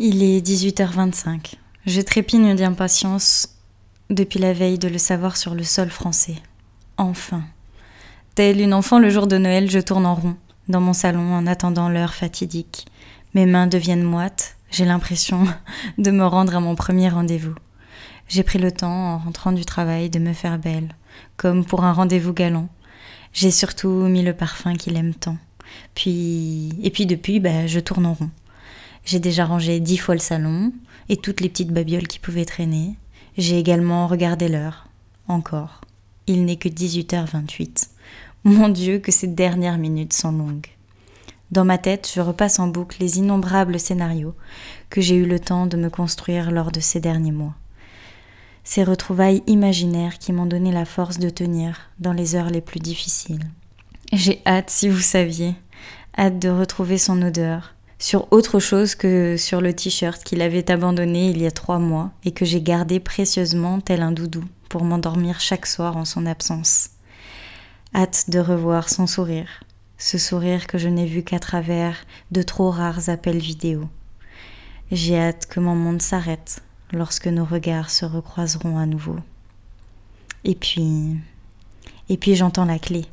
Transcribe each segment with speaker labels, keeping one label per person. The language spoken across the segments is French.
Speaker 1: Il est 18h25. Je trépigne d'impatience depuis la veille de le savoir sur le sol français. Enfin. Telle une enfant le jour de Noël, je tourne en rond dans mon salon en attendant l'heure fatidique. Mes mains deviennent moites, j'ai l'impression de me rendre à mon premier rendez-vous. J'ai pris le temps, en rentrant du travail, de me faire belle, comme pour un rendez-vous galant. J'ai surtout mis le parfum qu'il aime tant. Puis, et puis depuis, bah, je tourne en rond. J'ai déjà rangé dix fois le salon et toutes les petites babioles qui pouvaient traîner. J'ai également regardé l'heure. Encore. Il n'est que 18h28. Mon Dieu, que ces dernières minutes sont longues. Dans ma tête, je repasse en boucle les innombrables scénarios que j'ai eu le temps de me construire lors de ces derniers mois. Ces retrouvailles imaginaires qui m'ont donné la force de tenir dans les heures les plus difficiles. J'ai hâte, si vous saviez, hâte de retrouver son odeur, sur autre chose que sur le t-shirt qu'il avait abandonné il y a trois mois et que j'ai gardé précieusement tel un doudou pour m'endormir chaque soir en son absence. Hâte de revoir son sourire, ce sourire que je n'ai vu qu'à travers de trop rares appels vidéo. J'ai hâte que mon monde s'arrête lorsque nos regards se recroiseront à nouveau. Et puis, et puis j'entends la clé,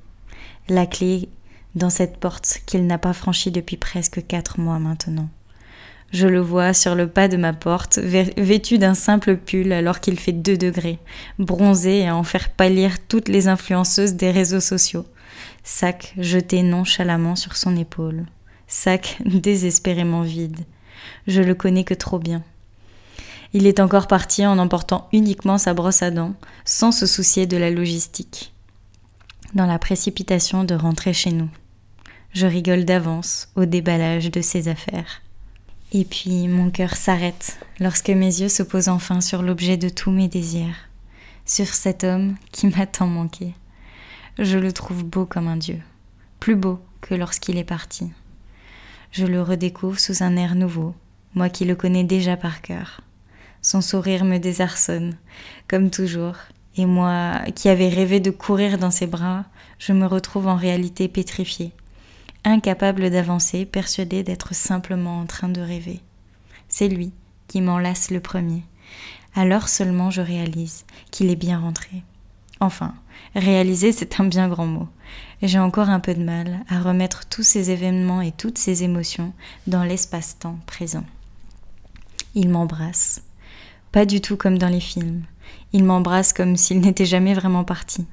Speaker 1: la clé dans cette porte qu'il n'a pas franchie depuis presque quatre mois maintenant. Je le vois sur le pas de ma porte, vêtu d'un simple pull alors qu'il fait deux degrés, bronzé et à en faire pâlir toutes les influenceuses des réseaux sociaux. Sac jeté nonchalamment sur son épaule. Sac désespérément vide. Je le connais que trop bien. Il est encore parti en emportant uniquement sa brosse à dents, sans se soucier de la logistique. Dans la précipitation de rentrer chez nous. Je rigole d'avance au déballage de ses affaires. Et puis mon cœur s'arrête lorsque mes yeux se posent enfin sur l'objet de tous mes désirs, sur cet homme qui m'a tant manqué. Je le trouve beau comme un dieu, plus beau que lorsqu'il est parti. Je le redécouvre sous un air nouveau, moi qui le connais déjà par cœur. Son sourire me désarçonne, comme toujours, et moi qui avais rêvé de courir dans ses bras, je me retrouve en réalité pétrifiée, incapable d'avancer, persuadé d'être simplement en train de rêver. C'est lui qui m'enlace le premier. Alors seulement je réalise qu'il est bien rentré. Enfin, réaliser, c'est un bien grand mot. J'ai encore un peu de mal à remettre tous ces événements et toutes ces émotions dans l'espace-temps présent. Il m'embrasse. Pas du tout comme dans les films. Il m'embrasse comme s'il n'était jamais vraiment parti.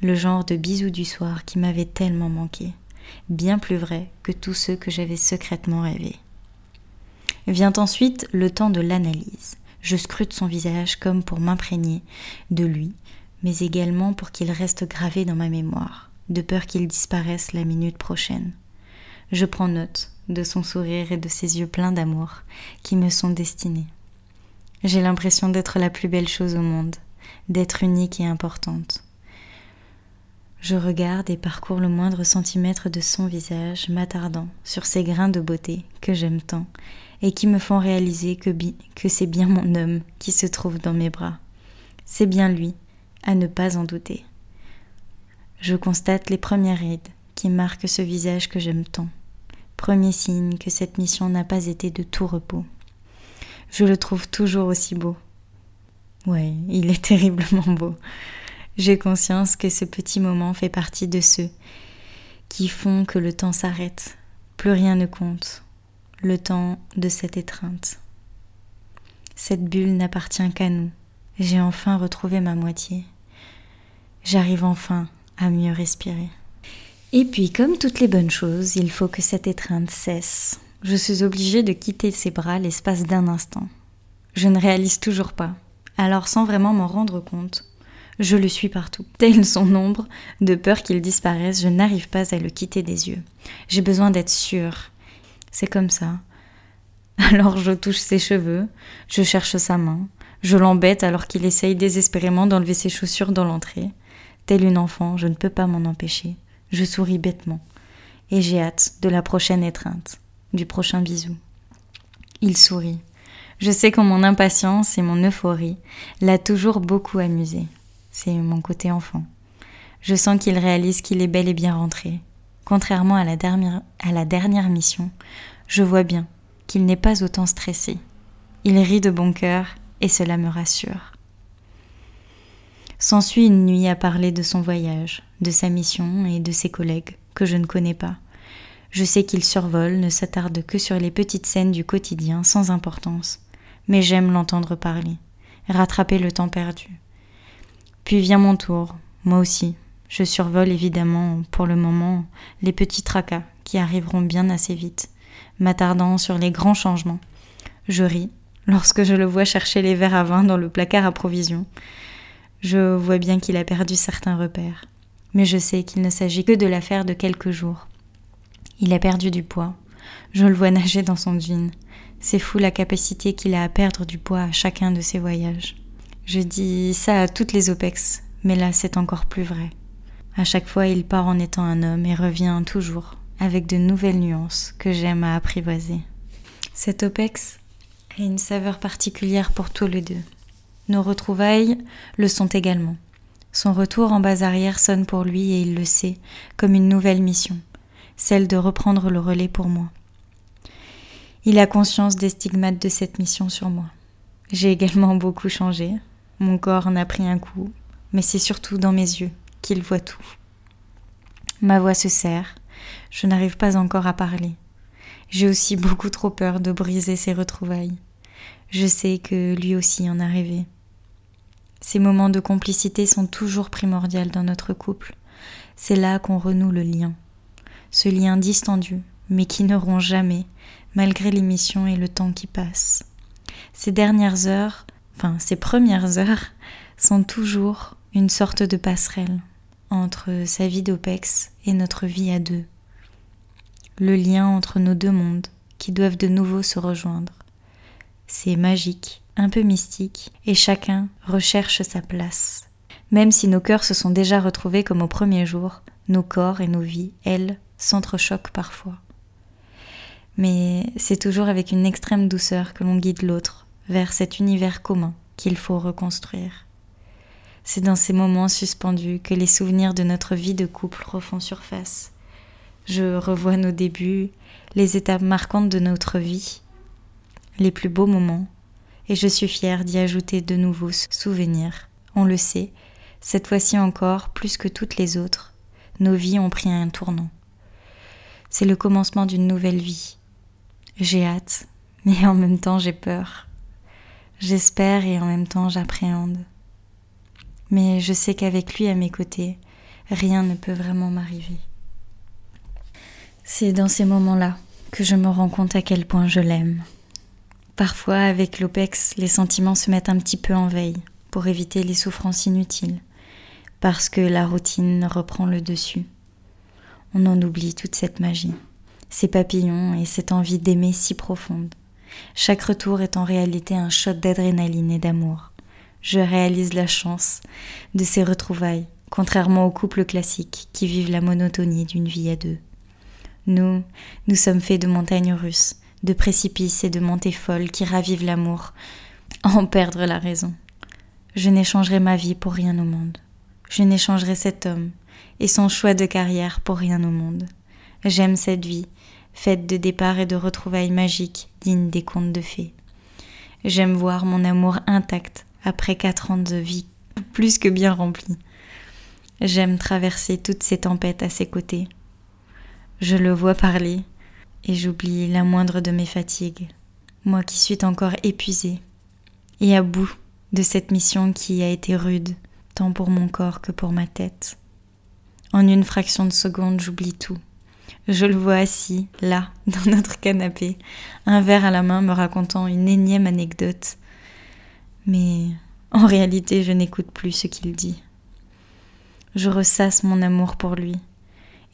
Speaker 1: Le genre de bisou du soir qui m'avait tellement manqué bien plus vrai que tous ceux que j'avais secrètement rêvés. Vient ensuite le temps de l'analyse. Je scrute son visage comme pour m'imprégner de lui, mais également pour qu'il reste gravé dans ma mémoire, de peur qu'il disparaisse la minute prochaine. Je prends note de son sourire et de ses yeux pleins d'amour qui me sont destinés. J'ai l'impression d'être la plus belle chose au monde, d'être unique et importante. Je regarde et parcours le moindre centimètre de son visage, m'attardant sur ces grains de beauté que j'aime tant et qui me font réaliser que, c'est bien mon homme qui se trouve dans mes bras. C'est bien lui, à ne pas en douter. Je constate les premières rides qui marquent ce visage que j'aime tant. Premier signe que cette mission n'a pas été de tout repos. Je le trouve toujours aussi beau. Ouais, il est terriblement beau. J'ai conscience que ce petit moment fait partie de ceux qui font que le temps s'arrête, plus rien ne compte, le temps de cette étreinte. Cette bulle n'appartient qu'à nous. J'ai enfin retrouvé ma moitié. J'arrive enfin à mieux respirer. Et puis, comme toutes les bonnes choses, il faut que cette étreinte cesse. Je suis obligée de quitter ses bras l'espace d'un instant. Je ne réalise toujours pas. Alors, sans vraiment m'en rendre compte, je le suis partout. Tel son ombre, de peur qu'il disparaisse, je n'arrive pas à le quitter des yeux. J'ai besoin d'être sûre. C'est comme ça. Alors je touche ses cheveux, je cherche sa main, je l'embête alors qu'il essaye désespérément d'enlever ses chaussures dans l'entrée. Tel une enfant, je ne peux pas m'en empêcher. Je souris bêtement. Et j'ai hâte de la prochaine étreinte, du prochain bisou. Il sourit. Je sais que mon impatience et mon euphorie l'a toujours beaucoup amusé c'est mon côté enfant. Je sens qu'il réalise qu'il est bel et bien rentré. Contrairement à la dernière, mission, je vois bien qu'il n'est pas autant stressé. Il rit de bon cœur et cela me rassure. S'ensuit une nuit à parler de son voyage, de sa mission et de ses collègues que je ne connais pas. Je sais qu'il survole, ne s'attarde que sur les petites scènes du quotidien sans importance, mais j'aime l'entendre parler, rattraper le temps perdu. Puis vient mon tour, moi aussi. Je survole évidemment, pour le moment, les petits tracas qui arriveront bien assez vite, m'attardant sur les grands changements. Je ris lorsque je le vois chercher les verres à vin dans le placard à provisions. Je vois bien qu'il a perdu certains repères, mais je sais qu'il ne s'agit que de l'affaire de quelques jours. Il a perdu du poids. Je le vois nager dans son jean. C'est fou la capacité qu'il a à perdre du poids à chacun de ses voyages. Je dis ça à toutes les OPEX, mais là c'est encore plus vrai. À chaque fois, il part en étant un homme et revient toujours avec de nouvelles nuances que j'aime à apprivoiser. Cet OPEX a une saveur particulière pour tous les deux. Nos retrouvailles le sont également. Son retour en base arrière sonne pour lui et il le sait, comme une nouvelle mission, celle de reprendre le relais pour moi. Il a conscience des stigmates de cette mission sur moi. J'ai également beaucoup changé, mon corps en a pris un coup, mais c'est surtout dans mes yeux qu'il voit tout. Ma voix se serre, je n'arrive pas encore à parler. J'ai aussi beaucoup trop peur de briser ces retrouvailles. Je sais que lui aussi en a rêvé. Ces moments de complicité sont toujours primordiaux dans notre couple. C'est là qu'on renoue le lien. Ce lien distendu, mais qui ne rompt jamais, malgré l'émission et le temps qui passe. Ces dernières heures, enfin ces premières heures, sont toujours une sorte de passerelle entre sa vie d'OPEX et notre vie à deux. Le lien entre nos deux mondes qui doivent de nouveau se rejoindre. C'est magique, un peu mystique, et chacun recherche sa place. Même si nos cœurs se sont déjà retrouvés comme au premier jour, nos corps et nos vies, elles, s'entrechoquent parfois. Mais c'est toujours avec une extrême douceur que l'on guide l'autre vers cet univers commun qu'il faut reconstruire. C'est dans ces moments suspendus que les souvenirs de notre vie de couple refont surface. Je revois nos débuts, les étapes marquantes de notre vie, les plus beaux moments, et je suis fière d'y ajouter de nouveaux souvenirs. On le sait, cette fois-ci encore, plus que toutes les autres, nos vies ont pris un tournant. C'est le commencement d'une nouvelle vie. J'ai hâte, mais en même temps j'ai peur. J'espère et en même temps j'appréhende. Mais je sais qu'avec lui à mes côtés, rien ne peut vraiment m'arriver. C'est dans ces moments-là que je me rends compte à quel point je l'aime. Parfois, avec l'OPEX, les sentiments se mettent un petit peu en veille pour éviter les souffrances inutiles, parce que la routine reprend le dessus. On en oublie toute cette magie, ces papillons et cette envie d'aimer si profonde. Chaque retour est en réalité un shot d'adrénaline et d'amour. Je réalise la chance de ces retrouvailles, contrairement aux couples classiques qui vivent la monotonie d'une vie à deux. Nous, nous sommes faits de montagnes russes, de précipices et de montées folles qui ravivent l'amour, en perdre la raison. Je n'échangerai ma vie pour rien au monde. Je n'échangerai cet homme et son choix de carrière pour rien au monde. J'aime cette vie, faite de départs et de retrouvailles magiques dignes des contes de fées. J'aime voir mon amour intact après quatre ans de vie plus que bien remplie. J'aime traverser toutes ces tempêtes à ses côtés. Je le vois parler, et j'oublie la moindre de mes fatigues, moi qui suis encore épuisée et à bout de cette mission qui a été rude, tant pour mon corps que pour ma tête. En une fraction de seconde, j'oublie tout. Je le vois assis, là, dans notre canapé, un verre à la main me racontant une énième anecdote. Mais en réalité, je n'écoute plus ce qu'il dit. Je ressasse mon amour pour lui,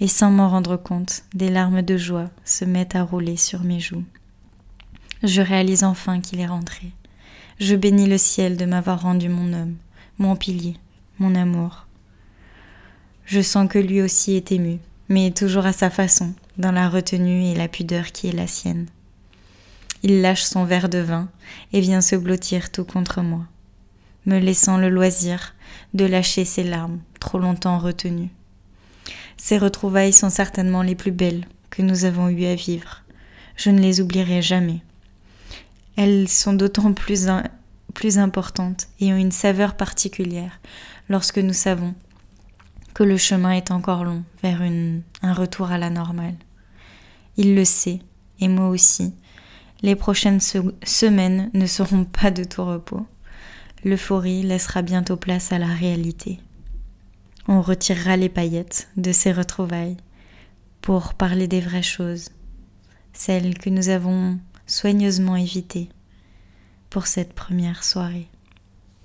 Speaker 1: et sans m'en rendre compte, des larmes de joie se mettent à rouler sur mes joues. Je réalise enfin qu'il est rentré. Je bénis le ciel de m'avoir rendu mon homme, mon pilier, mon amour. Je sens que lui aussi est ému, mais toujours à sa façon, dans la retenue et la pudeur qui est la sienne. Il lâche son verre de vin et vient se blottir tout contre moi, me laissant le loisir de lâcher ses larmes trop longtemps retenues. Ces retrouvailles sont certainement les plus belles que nous avons eues à vivre. Je ne les oublierai jamais. Elles sont d'autant plus, plus importantes et ont une saveur particulière lorsque nous savons que le chemin est encore long vers un retour à la normale. Il le sait, et moi aussi. Les prochaines semaines ne seront pas de tout repos. L'euphorie laissera bientôt place à la réalité. On retirera les paillettes de ces retrouvailles pour parler des vraies choses, celles que nous avons soigneusement évitées pour cette première soirée.